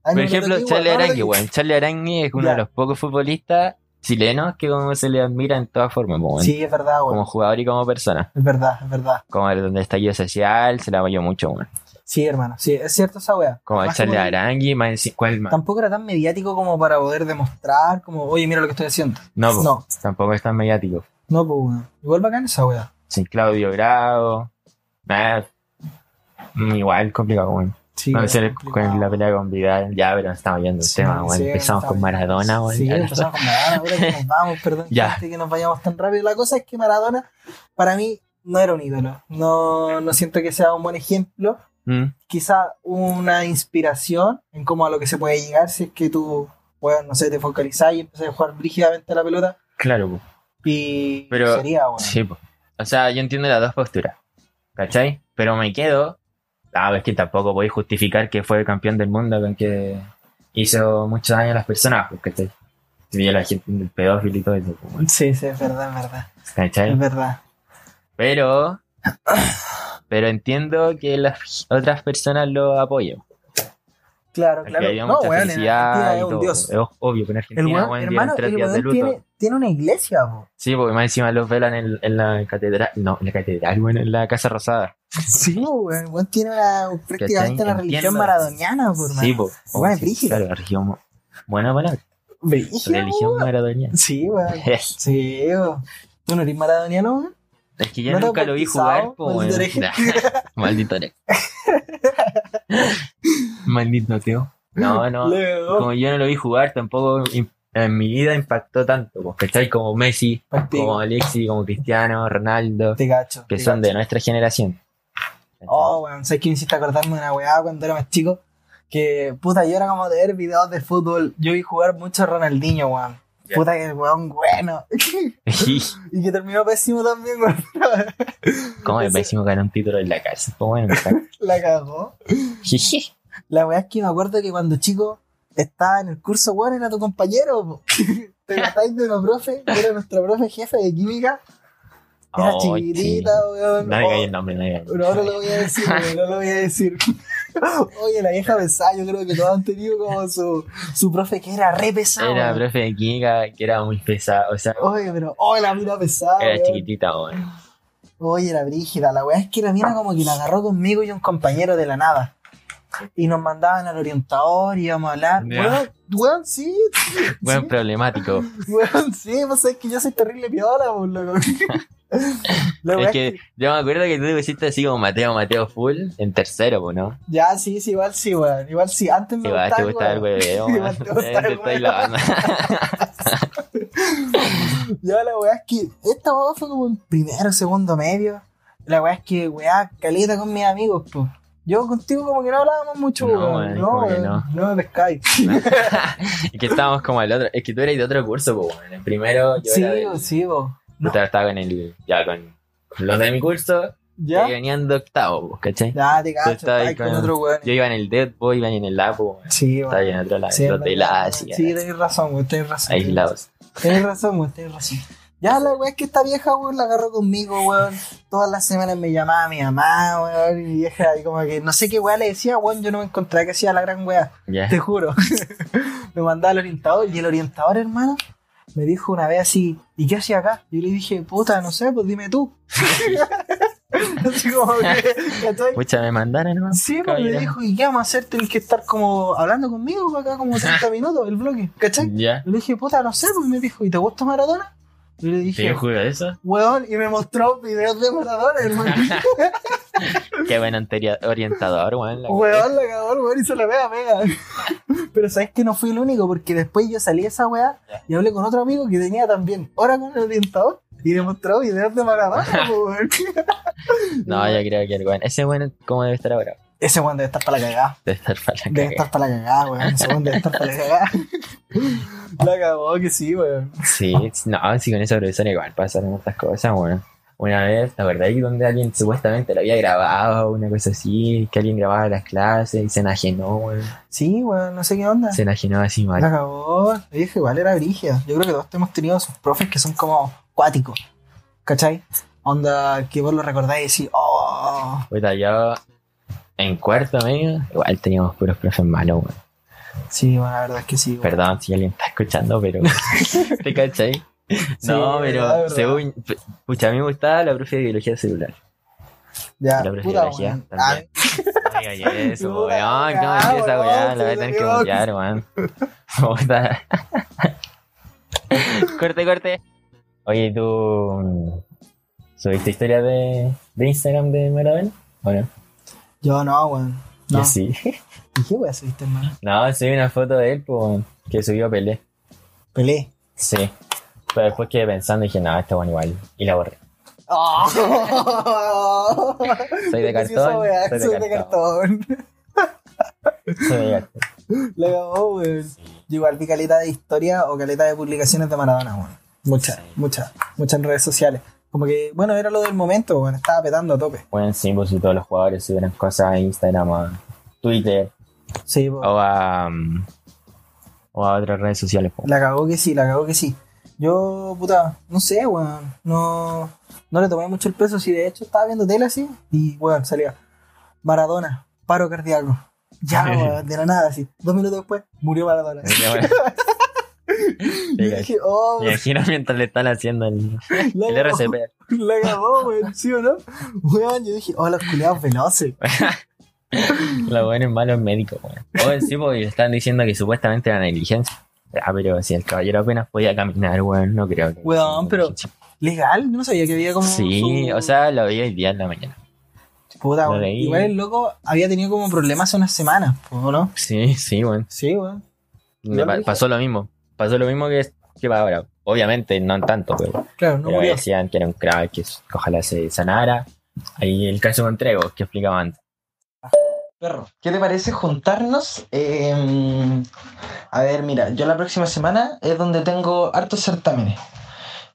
Por no, ejemplo, Charlie Arangui, weón. Charlie Arangui es uno Ya. de los pocos futbolistas chilenos que como se le admira en todas formas. Sí, es verdad. Como jugador y como persona. Es verdad, es verdad. Como el donde estallido social, se le apoyó mucho, weón. Sí, hermano, sí, es cierto esa weá. Como el Charlie Arangui, más enci- ¿cuál más? Tampoco era tan mediático como para poder demostrar, como, oye, mira lo que estoy haciendo. No, po, No, tampoco es tan mediático. no, pues, weón. Igual bacán esa weá. Sin Claudio Bravo. Nada. mm, Igual complicado, weón. Sí, complicado. con la pelea con Vidal, ya, pero estamos yendo el Sí, tema, sí, Empezamos con. Maradona. Sí, empezamos con Maradona, ahora que nos vamos, perdón, Ya. que nos vayamos tan rápido. La cosa es que Maradona, para mí, no era un ídolo. No, no siento que sea un buen ejemplo. Mm, Quizá una inspiración en cómo a lo que se puede llegar si es que tú, bueno, no sé, te focalizás y empiezas a jugar brígidamente a la pelota. claro, po. Y Pero- sería, bueno. Sí, po. O sea, yo entiendo las dos posturas. ¿Cachai? Pero me quedo. Ah, es que tampoco podéis justificar que fue campeón del mundo con que hizo mucho daño a las personas, pues, ¿cachai? Si veía la gente del pedófilo y todo eso, pues. Sí, sí, es verdad, es verdad. ¿cachai? Es verdad. Pero, pero entiendo que las otras personas lo apoyen. Claro, claro. había No, mucha weón, en felicidad y todo. dios. Es obvio que en El Argentina weón, weón, hermano, dieron tres el días de weón luto. tiene, tiene una iglesia, po. Sí, porque más encima los velan en, en la catedral. No, en la catedral, bueno, en la Casa Rosada. Sí, weón. El weón tiene una, prácticamente una Entiendo. religión maradoniana, por Sí, po. Weón, es brígido. Claro, la religión. Buena palabra. Brígido, Religión weón. maradoniana. Sí, weón. Sí, weón. ¿Tú no eres maradoniano, weón? Es que yo ¿No nunca lo vi jugar. po, weón. Maldito. Maldito ateo. No, no. Leo. Como yo no lo vi jugar, tampoco en mi vida impactó tanto. Pues, ¿cachai? Como Messi, como Alexis, como Cristiano, Ronaldo, Te cacho. que te son de nuestra generación. Oh, weón, ¿sabes que me hiciste acordarme de una weá cuando era más chico? Que, puta, yo era como de ver videos de fútbol. Yo vi jugar mucho a Ronaldinho, weón. Puta, que weón bueno. y que terminó pésimo también, weón. ¿Cómo Ese- pésimo ganar un título en la cárcel? Bueno, La cagó. La weá es que me acuerdo que cuando chico estaba en el curso, weón, era tu compañero. ¿Te acordáis de una profe? Era nuestra profe jefe de química. Era Oh, chiquitita, weón. No me Oh, el nombre, no el. Pero ahora lo voy a decir, weón, no lo voy a decir. Oye, la vieja pesada, yo creo que todos han tenido como su, su profe que era re pesado. Era profe de química que era muy pesado, o sea, Oye, pero, oh, la mina pesada. era weón. chiquitita, weón. Oye, la brígida, la weá es que la mina como que la agarró conmigo y un compañero de la nada. Y nos mandaban al orientador y íbamos a hablar. Weón, weón, sí. Buen sí, problemático. Weón, sí, pues es que yo soy terrible piola, pues, loco. La Es que yo me acuerdo que tú te pusiste así como Mateo, Mateo full en tercero, pues, ¿no? Ya, sí, sí, igual sí, weón. Igual sí. Antes me Igual gustaba. te gustaba el hueveo, Igual weón. te gustaba el hueveo. Ya la weá es que esta weá fue como en primero, segundo medio. La weá es que weá, caleta con mis amigos, pues. Yo contigo como que no hablábamos mucho, No, weón, No, no. No me pescáis. Es que estábamos como al otro. Es que tú eras de otro curso. En primero yo Sí, era de, sí, bo. No. Puta, estaba con el. Ya con los de mi curso ¿Ya? que venían de octavo, ¿cachai? Ya, te cacho, ahí con con- otro weón. Yo iba en el Dead Boy, iban en el weón. Sí, Estaba en otro lado, Sí, en es los de verdad, la weón. Asia. Sí, tenés razón, weón, tenés razón. aislados. Tenés razón, tenés razón. Ya la weá es que esta vieja, weón, la agarró conmigo, weón. Todas las semanas me llamaba mi mamá, weón. Y mi vieja, y como que no sé qué weá le decía, weón. Yo no me encontraba que hacía la gran weá. Te juro. me mandaba al orientador y el orientador, hermano, me dijo una vez así, ¿y qué hacía acá? Y yo le dije, puta, no sé, pues dime tú. así como que. Pucha, me mandaron, ¿no? Sí, pues me dijo, ¿y qué vamos a hacer? Tenés que estar como hablando conmigo acá como 30 minutos el bloque, ¿cachai? Yo le dije, puta, no sé, pues me dijo, ¿y te gusta Maradona? Yo le ¿Sí dije, de eso? weón, y me mostró videos de Maradona, hermano. Qué buen orientador, weón. la- Weón, la cagó weón y se la pega, pega. Pero sabes que no fui el único, porque después yo salí de esa weá y hablé con otro amigo que tenía también hora con el orientador y le mostró videos de Maradona, weón. No, yo creo que el weón. Ese weón, ¿cómo debe estar ahora? Ese weón debe estar para la cagada. Debe estar para la Debe cagada. estar para la cagada, weón. Ese weón debe estar para la cagada. La cagó que sí, weón. Sí, no, sí, con esa profesora igual pasaron otras cosas, bueno. Una vez, la verdad, que donde alguien supuestamente lo había grabado, una cosa así, que alguien grababa las clases y se enajenó, weón. Sí, weón, no sé qué onda. Se enajenó así La mal. cagó. Le dije, igual era brigia. Yo creo que todos hemos tenido sus profes que son como cuáticos. ¿Cachai? Onda que vos lo recordáis y decís, oh. Puta, yo en cuarto medio, igual teníamos puros profes malos, weón. Sí, bueno, la verdad es que sí. weón. Perdón si alguien está escuchando, pero. ¿Te cachai? No, Sí, pero según. Pucha, a mí me gustaba la profe de biología celular. Ya, La profe de biología weón. también. No digas eso, Puta weón. weá, ¿Cómo decís esa weón, weá? La voy a tener que weón. mutear, weón. Corte, corte. Oye, ¿tú mm, subiste historia de, de Instagram de Maradona? ¿O no? Yo no, weón. No. Sí. ¿Y qué weón subiste, hermano? No, subí una foto de él, pues, que subió Pelé. Pelé. Sí. Pero después quedé pensando y dije, no, está bueno igual. Y la borré. Soy de cartón, weá, soy de Soy de cartón. Soy de cartón. La cagó, weón. Yo igual vi caleta de historia o caleta de publicaciones de Maradona, weón. Muchas, muchas, muchas en redes sociales. Como que, bueno, era lo del momento, weón. Estaba petando a tope. Bueno, sí, pues si todos los jugadores subieran cosas a Instagram, a Twitter Sí, o a, mm, o a otras redes sociales. pues. La cagó que sí, la cagó que sí. Yo, puta, no sé, weón. No, no le tomé mucho el peso. Si de hecho estaba viendo tele así y, weón, salía Maradona, paro cardíaco. Ya, weón, de la nada, así. Dos minutos después, murió Maradona. Dije, oh, Me imagino mientras le están haciendo el, la el RCP. la cagó, weón, ¿sí o no? Weón, yo dije, oh, los culiados veloces. Los buenos malos médicos, weón. Oye, sí, porque le están diciendo que supuestamente era negligencia. Ah, pero si el caballero apenas podía caminar, weón, no creo que. Weón, pero- ¿Legal? No sabía que había como. Sí, su- o sea, lo vi hoy día en la mañana. Puta, lo weón. Igual el loco había tenido como problemas hace unas semanas, ¿o no? Sí, sí, weón. Sí, weón. Me pa- pasó lo mismo. Pasó lo mismo que, que ahora. Obviamente, no tanto, pero, Claro, no pero murió. decían que era un crack, que ojalá se sanara. Ahí el caso con Trego, que explicaba antes. Perro, ¿qué te parece juntarnos? Eh, a ver, mira, yo la próxima semana es donde tengo hartos certámenes.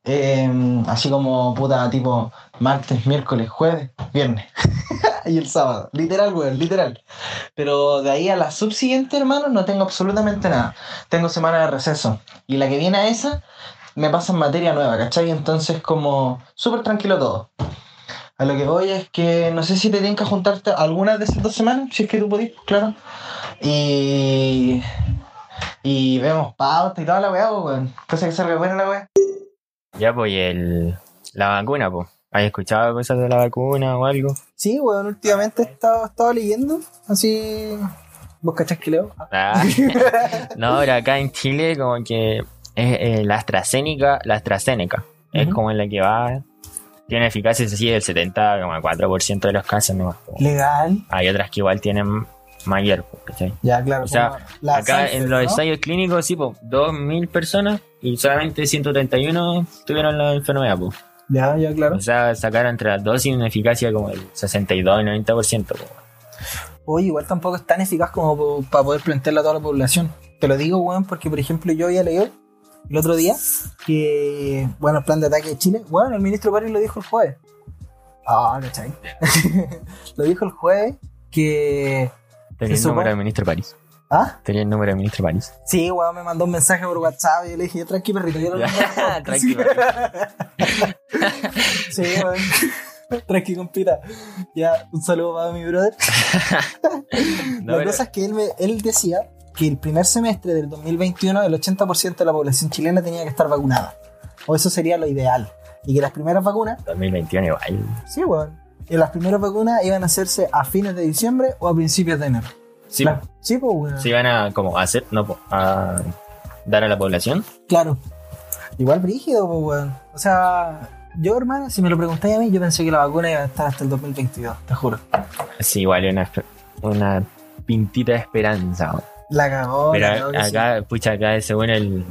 Eh, así como puta, tipo martes, miércoles, jueves, viernes. y el sábado. Literal, weón, literal. Pero de ahí a la subsiguiente, hermano, no tengo absolutamente nada. Tengo semana de receso. Y la que viene a esa, me pasan materia nueva, ¿cachai? Entonces, como súper tranquilo todo. A lo que voy es que no sé si te tienen que juntarte algunas de esas dos semanas, si es que tú podís, claro. Y. Y vemos pauta y toda la weá, pues, weón. Cosa que salga buena la weá. Ya, pues, y el, la vacuna, pues. ¿Has escuchado cosas de la vacuna o algo? Sí, weón, últimamente he estado, he estado leyendo, así. ¿Vos cachás que leo? Ah. no, pero acá en Chile, como que es eh, la AstraZeneca, la AstraZeneca. Es como en la que va. Tiene eficacia así del 70,4% de los casos, ¿no? Legal. Hay otras que igual tienen mayor, pues, ¿cachai? Ya, claro. O sea, Acá en los ¿no? ensayos clínicos, sí, pues, 2.000 personas y solamente 131 tuvieron la enfermedad, pues. Ya, ya, claro. O sea, sacaron entre las dos y una eficacia como el 62 y 90%. pues. Oye, igual tampoco es tan eficaz como para poder plantearla a toda la población. Te lo digo, weón, porque por ejemplo yo había leído el otro día que, bueno, el plan de ataque de Chile, bueno, el ministro París lo dijo el jueves. Ah, ¿cachai? lo dijo el jueves que... Tenía el número del ministro París. ¿Ah? Tenía el número del ministro París. Sí, weón, me mandó un mensaje por WhatsApp y yo le dije, tranqui, perrito, yo lo mando al podcast". tranqui, Sí, weón. Tranqui, compita. Ya, un saludo para mi brother. No, la pero- cosa es que él, me- él decía que el primer semestre del 2021 el 80% de la población chilena tenía que estar vacunada. O eso sería lo ideal. Y que las primeras vacunas, 2021 igual. sí, weón. Y las primeras vacunas iban a hacerse a fines de diciembre o a principios de enero. Sí, La- sí, pues, weón. se iban a como a hacer, no, a dar a la población. Claro. Igual brígido, pues, weón. O sea, Yo, hermano, si me lo preguntáis a mí, yo pensé que la vacuna iba a estar hasta el 2022, te juro. Sí, igual una, una pintita de esperanza. weón. La cagó, Pero la cagó que sí. acá, pucha, acá según el...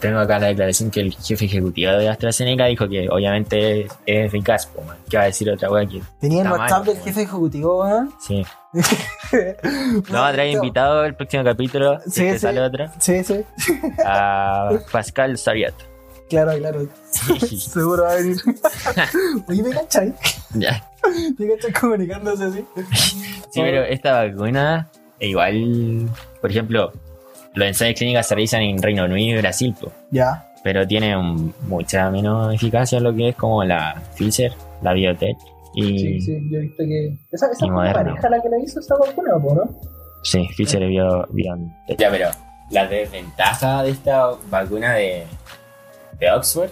Tengo acá la declaración que el jefe ejecutivo de AstraZeneca dijo que obviamente es, es eficaz. man. ¿Qué va a decir otra weá aquí? Tenía el WhatsApp del jefe ejecutivo, weón. Sí. No, traer invitado el próximo capítulo. Sí, sale otro. Sí, sí. A Pascal Sariat. Claro, claro. Seguro va a venir. Oye, ¿me cachai? ya. ¿Me cachai comunicándose así? Sí, pero esta vacuna, e igual, por ejemplo, los ensayos clínicos se realizan en Reino Unido y Brasil, po, Ya. pero tiene un- mucha menos eficacia en lo que es como la Pfizer, la Biotech y Sí, sí, yo he visto que. Esa, esa pareja la que la hizo esa vacuna, ¿no? sí, Pfizer y Bio, BioNTech. Ya, pero la desventaja de esta vacuna de, de Oxford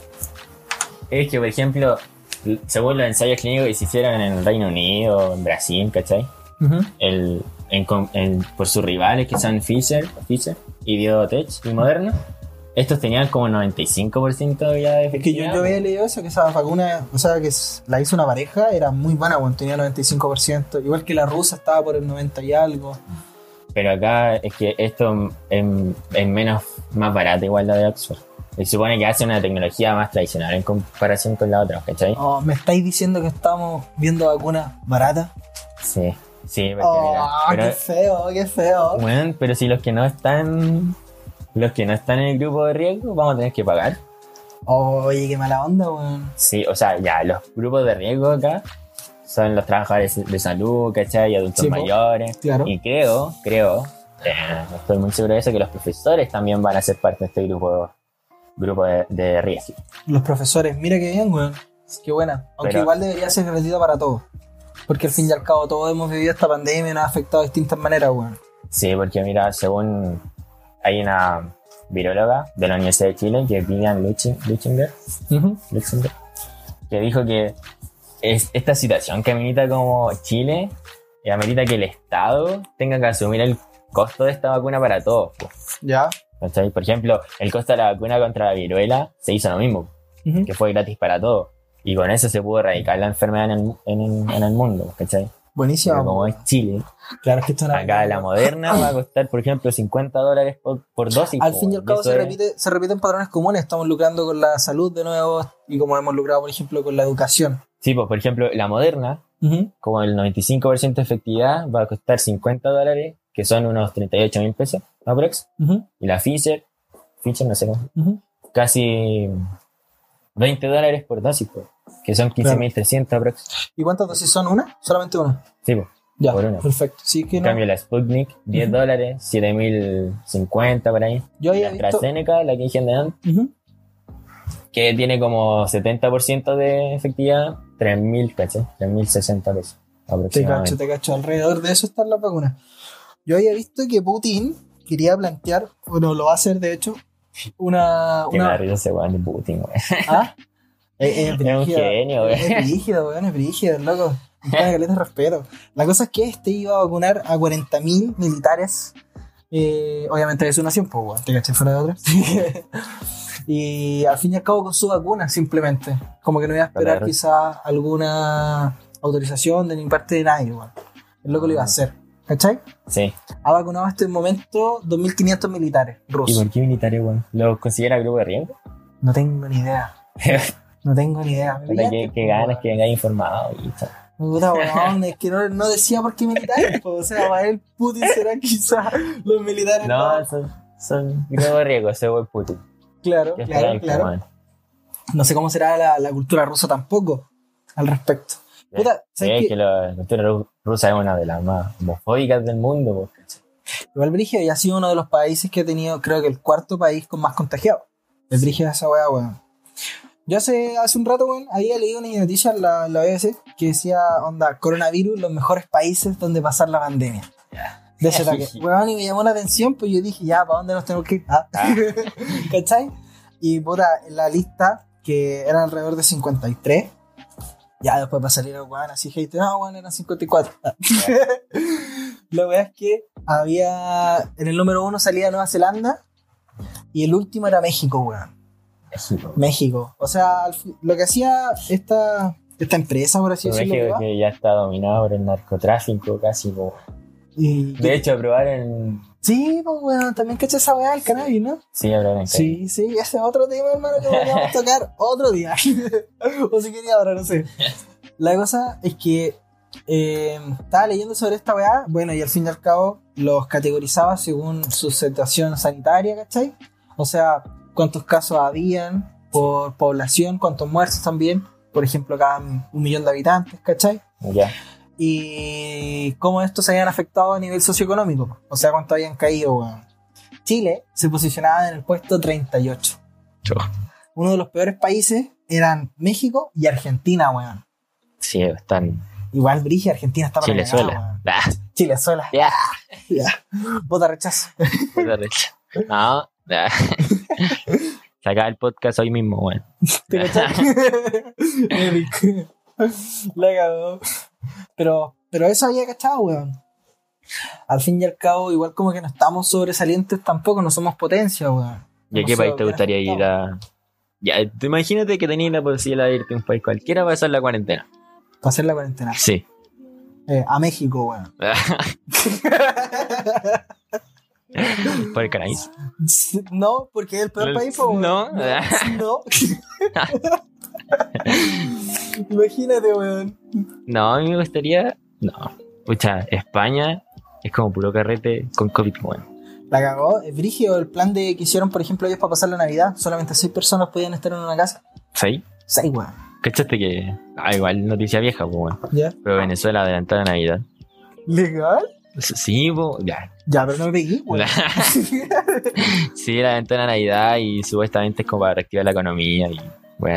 es que, por ejemplo, según los ensayos clínicos que se hicieron en el Reino Unido, en Brasil, ¿cachai? el, en en- por sus rivales que son Pfizer, Pfizer y Biotech y Moderna, estos tenían como 95% ya de Es que yo, yo había leído eso, que esa vacuna, o sea, que la hizo una pareja, era muy buena, bueno, tenía 95%. Igual que la rusa estaba por el 90 y algo. Pero acá es que esto es, menos, más barato igual la de Oxford. Se supone que hace una tecnología más tradicional en comparación con la otra, ¿cachai? Oh, ¿Me estáis diciendo que estamos viendo vacunas baratas? Sí, sí, porque Oh, mira, qué pero, feo, qué feo. bueno, pero si los que no están, los que no están en el grupo de riesgo, vamos a tener que pagar. Oye, qué mala onda, weón. Sí, o sea, ya, los grupos de riesgo acá son los trabajadores de salud, ¿cachai? Y adultos Sí, mayores. Claro. Y creo, creo, eh, estoy muy seguro de eso, que los profesores también van a ser parte de este grupo, grupo de, de riesgo. Los profesores, mira qué bien, weón. Qué buena. Aunque Pero- igual debería ser gratuita para todos. Porque al fin y al cabo todos hemos vivido esta pandemia y nos ha afectado de distintas maneras, weón. Sí, porque mira, según hay una viróloga de la Universidad de Chile, que es Vivian Luchi- Luchinger, Luxemburg, que dijo que es, esta situación que amerita como Chile, y amerita que el Estado tenga que asumir el costo de esta vacuna para todos. po. Ya. ¿Cachai? Por ejemplo, el costo de la vacuna contra la viruela se hizo lo mismo, Ujú. que fue gratis para todos. Y con eso se pudo erradicar la enfermedad en el, en el- en el mundo, ¿cachai? Buenísimo. Como es Chile, Claro, es que esto acá la moderna va a costar, por ejemplo, 50 dólares por, por dosis. Al fin y al cabo se, repite, se repiten patrones comunes. Estamos lucrando con la salud de nuevo y como hemos lucrado, por ejemplo, con la educación. Sí, pues por ejemplo, la moderna, como el 95% de efectividad, va a costar 50 dólares, que son unos 38 mil pesos, aprox. Ujú, Y la Pfizer, Pfizer no sé cómo, casi 20 dólares por dosis, pues, que son 15.300 aprox. ¿Y cuántas dosis son? ¿Una? Solamente una. Sí, pues. Ya, Por una. perfecto. Sí, que En no. cambio, la Sputnik, 10 Ujú. dólares, 7.050 por ahí. Yo La había visto. AstraZeneca, la que dije antes, Ujú. que tiene como 70% de efectividad, 3.000, ¿cachai? 3.060 pesos. Te cacho, te cacho. Alrededor de eso están las vacunas. Yo había visto que Putin quería plantear, bueno, lo va a hacer de hecho, una. Que me da una risa ese weón de Putin, weón. ¿Ah? Es, es Es un genio, Es weón. brígido, weón, es brígido, loco. Caleta de respeto. La cosa es que este iba a vacunar a 40.000 militares. eh, obviamente de su nación, pues, weón, te caché fuera de otra. y al fin y al cabo con su vacuna, simplemente. Como que no iba a esperar quizás alguna autorización de ni parte de nadie, weón. El loco lo iba a hacer. ¿Cachai? Sí. Ha vacunado hasta el momento 2.500 militares ¿Y rusos. por qué militares, weón? ¿Lo considera grupo de riesgo? No tengo ni idea. No tengo ni idea. Pillaste, que, ganas que vengáis informado y tal. Puta, weón, es que no, no decía por qué militares, po. o sea, para él Putin será quizá los militares. No, son, son grupo de riesgo, ese weón Putin. claro, ¿Qué claro, claro. No sé cómo será la, la cultura rusa tampoco al respecto. Puta, Sí, ¿sabes es qué? que la cultura ru- rusa es una de las más homofóbicas del mundo. Igual Brigio ya ha sido uno de los países que ha tenido, creo que el cuarto país con más contagiados. El Brigio es esa weá, weón. Yo hace, hace un rato, weón, había leído una noticia en la, la BBC que decía, onda, coronavirus, los mejores países donde pasar la pandemia. De ese ataque. Weón, y me llamó la atención, pues yo dije, ya, ¿para dónde nos tenemos que ir? Ah. ¿Cachai? Y puta, en la lista, que eran alrededor de 53, ya después va a salir el weón así, hate, no, weón, eran 54. Ah. La verdad es que había. En el número uno salía Nueva Zelanda y el último era México, weón. México. México. O sea, lo que hacía esta, esta empresa, por así decirlo, México que ya está dominado por el narcotráfico casi. po. Y- De hecho, aprobaron... sí, pues bueno, también caché esa weá del cannabis, ¿no? Sí, aprobaron. Sí, sí, ese es otro tema, hermano, que podríamos tocar otro día. o si quería ahora, no sé. La cosa es que eh, estaba leyendo sobre esta weá, bueno, y al fin y al cabo los categorizaba según su situación sanitaria, ¿cachai? O sea, cuántos casos habían por población, cuántos muertos también, por ejemplo, cada un millón de habitantes, ¿cachai? Ya. Y cómo estos se habían afectado a nivel socioeconómico. O sea, cuánto habían caído, weón. Chile se posicionaba en el puesto 38. Chau. Uno de los peores países eran México y Argentina, weón. Sí, están... Igual Brigia, Argentina está para Chilezuela. Ah, Chilezuela. Ya. Ya. Vota rechazo. puta recha. No. ya. Se acaba el podcast hoy mismo, weón. ¿Te. La cagó. Pero, pero eso había cachado, weón. Al fin y al cabo, igual como que no estamos sobresalientes tampoco, no somos potencia, weón. ¿Y a qué país te gustaría ir a...? Ya, tú imagínate que tenías la posibilidad de irte a un país cualquiera para hacer la cuarentena. Para hacer la cuarentena. Sí. Eh, a México, weón. Por el cannabis. No, porque es el peor país, po, weón. no. No. Imagínate, weón. No, a mí me gustaría... No. Pucha, España es como puro carrete con COVID, weón. La cagó. Es brigio el plan de que hicieron, por ejemplo, ellos para pasar la Navidad. Solamente seis personas podían estar en una casa. ¿Sí? Seis, weón. ¿Cachaste que... Ah, igual noticia vieja, pues, weón. ¿Ya? Pero Venezuela adelantó la Navidad. ¿Legal? Sí, pues, ya. Ya, pero no me pegué, weón. sí, la adelantó la Navidad y supuestamente es como para reactivar la economía y...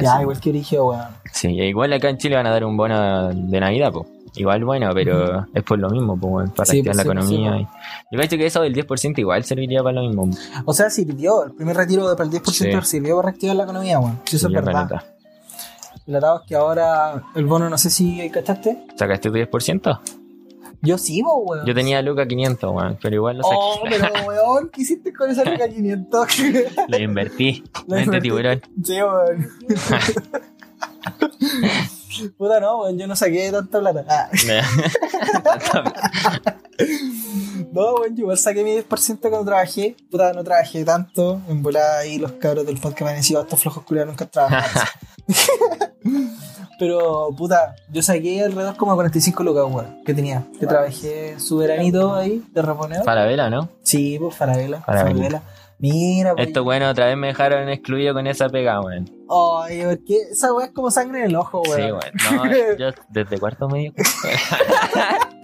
Ya, igual que brigio, weón. Sí, igual acá en Chile van a dar un bono de Navidad, pues. Igual bueno, pero es por lo mismo, pues, para Sí, reactivar pues, la sí, pues, economía. y- Yo creo que eso del 10% igual serviría para lo mismo. O sea, sirvió. El primer retiro para el 10% Sí. sirvió para reactivar la economía, weón. Sí, eso es verdad. La es que ahora el bono, no sé si cachaste. ¿Sacaste tu 10%? Yo sí, po, weón. Yo tenía Luca 500, weón, pero igual lo Oh, saqué. pero weón, ¿qué hiciste con esa Luca 500? Lo invertí. Lo Mente invertí. tiburón. Sí, weón. Puta no, weón, yo no saqué tanta plata. Ah, no, weón, yo igual saqué mi 10% cuando trabajé. Puta, no trabajé tanto. En volada ahí los cabros del podcast me han decidido estos flojos culiados nunca trabajan. Pero, puta, yo saqué alrededor como 45 lucas, weón, que tenía. Que trabajé su veranito ahí de reponedor. Farabela, ¿no? Sí, pues Farabela. Farabela. Farabela. Mira, pues. Esto bueno, otra vez me dejaron excluido con esa pega, weón. Ay, porque esa weá es como sangre en el ojo, weón. Sí, weón. No, yo desde cuarto medio.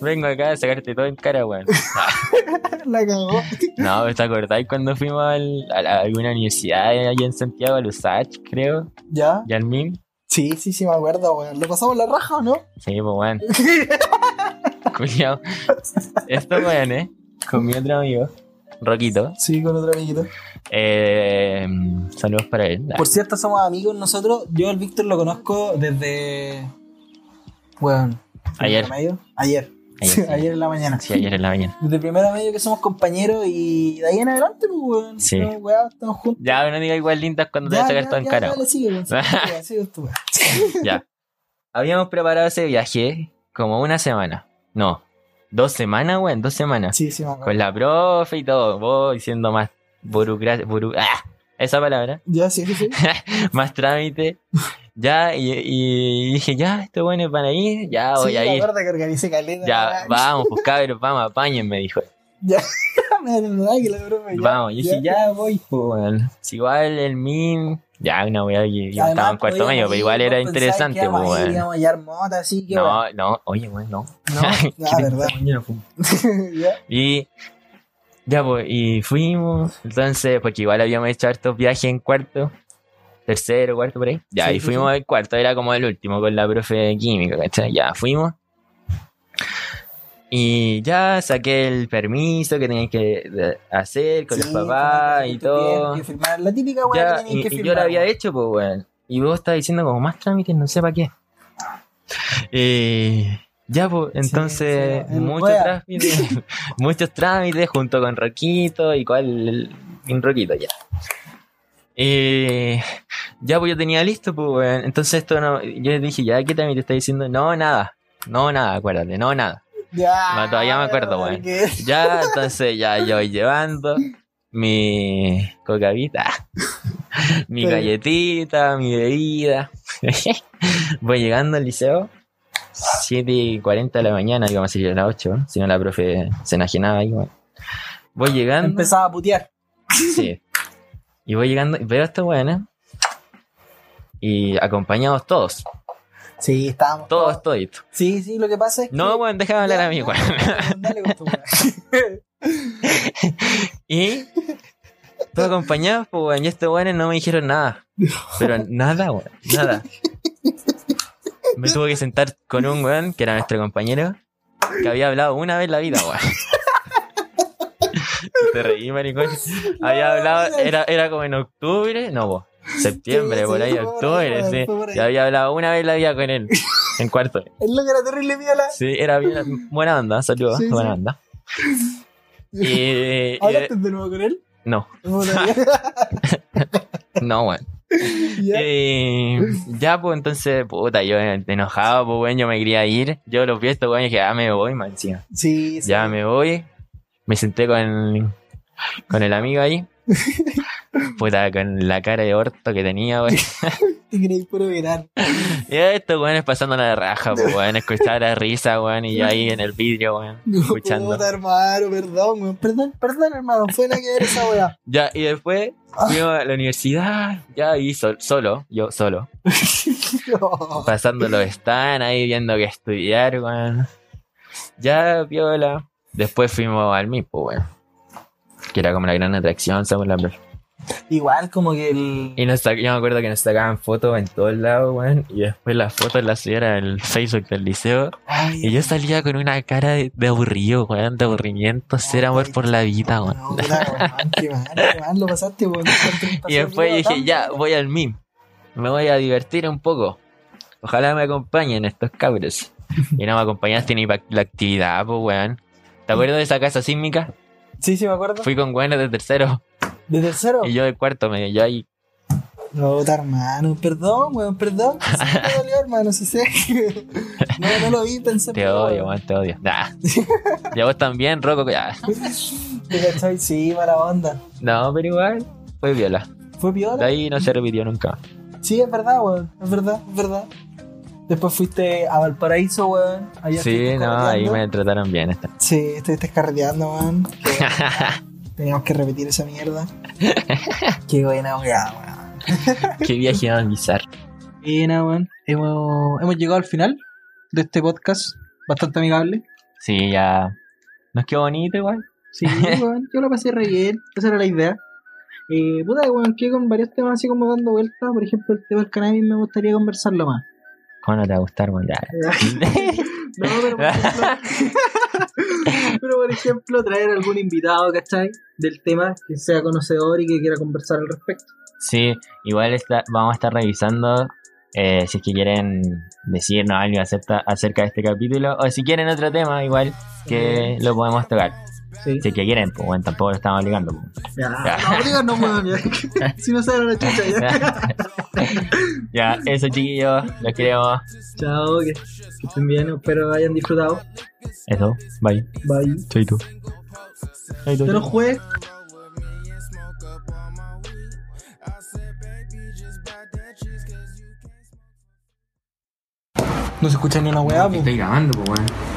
Vengo acá a sacarte todo en cara, weón. La cagó. No, ¿te acordáis cuando fuimos al- a, la- a alguna universidad allá en Santiago, a Lusach, creo? ¿Ya? Yalmin. Sí, sí, sí, me acuerdo, weón. ¿Lo pasamos la raja o no? Sí, pues weón. Culiao. Esto, weón, ¿eh? Con mi otro amigo, Roquito. Sí, con otro amiguito. Eh, saludos para él. Por cierto, somos amigos nosotros. Yo al Víctor lo conozco desde. Bueno. Ayer. Ayer. Ayer, Sí, sí. ayer en la mañana. Sí, ayer en la mañana. Desde primero medio que somos compañeros y de ahí en adelante, pues, weón. Sí. No, weón, estamos juntos. Ya, no diga igual lindas cuando te vas a sacar todo en cara. Dale, sigue, weón. Sigue, sigue, sigue tú, weón. Ya. Habíamos preparado ese viaje como una semana. No, dos semanas, weón, dos semanas. Sí, sí. Con la profe y todo. Vos diciendo más burocracia. buru- ah, esa palabra. Ya, sí, sí, sí. más trámite. Ya, y, y dije, ya, este bueno es para ir. Ya voy sí, a ir. que organicé caleta. Ya, vamos, pues cabros, vamos, apañen, me dijo. Ya, me que la broma. ya, vamos, y dije, ya, voy, pues. Si igual el min. Ya, una weá que yo estaba en cuarto medio, pero igual era interesante, que pues, a ir, weón. íbamos a hallar mota, así que. No, no, oye, weón, no. No, ah, verdad. Yo no. Ya. Y ya, pues, y fuimos. Entonces, porque igual habíamos hecho hartos viajes en cuarto, tercero, cuarto, por ahí. Ya, Sí, y sí, fuimos al cuarto, era como el último con la profe de química, ¿cachai? Ya, fuimos. Y ya saqué el permiso que tenía que hacer con Sí, los papás y todo. firmar La típica weá que y, que y firmar. yo lo había hecho, pues, weón. Y vos estás diciendo como más trámites, no sé para qué. Eh, ya, pues, entonces, sí, muchos trámites, muchos trámites junto con Roquito y cuál, el, un Roquito, ya. Y ya pues yo tenía listo, pues. Entonces esto no, yo dije, ya, ¿qué también te está diciendo? No, nada. No, nada, acuérdate, no, nada. Ya. Ma- todavía me acuerdo, weón. Ya, entonces ya yo voy llevando mi cocavita, mi Sí. galletita, mi bebida. voy llegando al liceo, 7 y 40 de la mañana, íbamos a salir a las 8, si no la profe se enajenaba ahí, weón. Voy llegando. Empezaba a putear. Sí. Y voy llegando veo a estos weones. Y acompañados todos. Sí, estábamos. Todos, toditos. Sí, sí, lo que pasa es que. No, weón, déjame hablar a mí, weón. Dale con tu. Y todos acompañados, pues, weón. Y estos weones no me dijeron nada. Pero nada, weón. Nada. Me tuve que sentar con un weón, que era nuestro compañero, que había hablado una vez en la vida, weón. Te reí, maricón. Había hablado, era, era como en octubre, no, vos. Septiembre, Sí, por ahí, octubre, sí. ahí. Y había hablado una vez en la vida con él, en cuarto. Es lo que era terrible viola. Sí, era bien, buena onda, saludos, Sí, buena onda. Y, y- ¿Hablaste de nuevo con él? no, no, weón. ya. Eh, ya, pues entonces, puta, yo enojado, pues, weón, yo me quería ir. Yo los vi estos weón y dije, ah, me voy, man. Sí, sí. Ya me voy. Me senté con, con el amigo ahí. Puta, con la cara de orto que tenía, weón. Te queréis puro mirar. Y estos weones pasando la raja, pues, weón. Escuchaba la risa, weón, y yo ahí en el vidrio, weón, escuchando. Puta, hermano, perdón, weón. Perdón, perdón, hermano. Fue nada que ver esa weá. Ya, y después fuimos a la universidad, ya ahí sol- solo, yo solo. pasando los están ahí viendo que estudiar, weón. Ya, viola. Después fuimos al MIP, weón. Que era como la gran atracción, según la. Igual como que el... Y nos yo me acuerdo que nos sacaban fotos en todos lados, weón. Y después las fotos las subieron al Facebook del liceo. Ay, Y yo salía con una cara de, de aburrido, weón, de aburrimiento, ser amor por la vida, weón. No, puta, weón, qué mal, qué mal lo pasaste, weón. Y después dije, ya, voy al MIM. Me voy a divertir un poco. Ojalá me acompañen estos cabros. Y no me acompañaste ni para la actividad, pues, weón. ¿Te acuerdas de esa casa sísmica? Sí, sí, me acuerdo. Fui con weones de tercero ¿De tercero? y yo de cuarto medio. Yo ahí, No, puta, hermano, perdón, weón, perdón. Sí, me dolió, hermano, sí sé. No, no lo vi, pensé. te pero, odio, weón, te odio. Nah. Y a vos también, Rocco. ya. ¿Te cachai? Sí, mala onda. No, pero igual, fue viola. ¿Fue De piola? ahí no se repitió nunca. Sí, es verdad, weón. Es verdad, es verdad. Después fuiste a Valparaíso, weón. Allá Sí, no, ahí me trataron bien. esta. Sí, estuviste carreteando, weón. Teníamos que repetir esa mierda. Qué buena weá, weón. Qué viaje más bizarro. Buena, weón. Hemos, hemos llegado al final de este podcast. Bastante amigable. Sí, ya. Nos quedó bonito igual. Sí, weón. Yo lo pasé re bien. Esa era la idea. Eh, puta, weón, que con varios temas así como dando vueltas. Por ejemplo, el tema del cannabis me gustaría conversarlo más. ¿Cómo no te va a gustar, weón? No, pero por ejemplo, pero por ejemplo, traer algún invitado, ¿cachai? Del tema que sea conocedor y que quiera conversar al respecto. Sí, igual está, vamos a estar revisando eh, si es que quieren decirnos algo acerca de este capítulo o si quieren otro tema, igual que lo podemos tocar. Sí. Si es que quieren, pues bueno, tampoco lo estamos obligando. pues. Ya, no, weón, ya. si no saben la chucha, ya. ya, eso chiquillos, los queremos. Chao, que, que estén bien, espero hayan disfrutado. Eso, bye. Bye. Chaito. Chaito. Te lo juegues. No se escucha ni una weá, pues. grabando, pues bueno.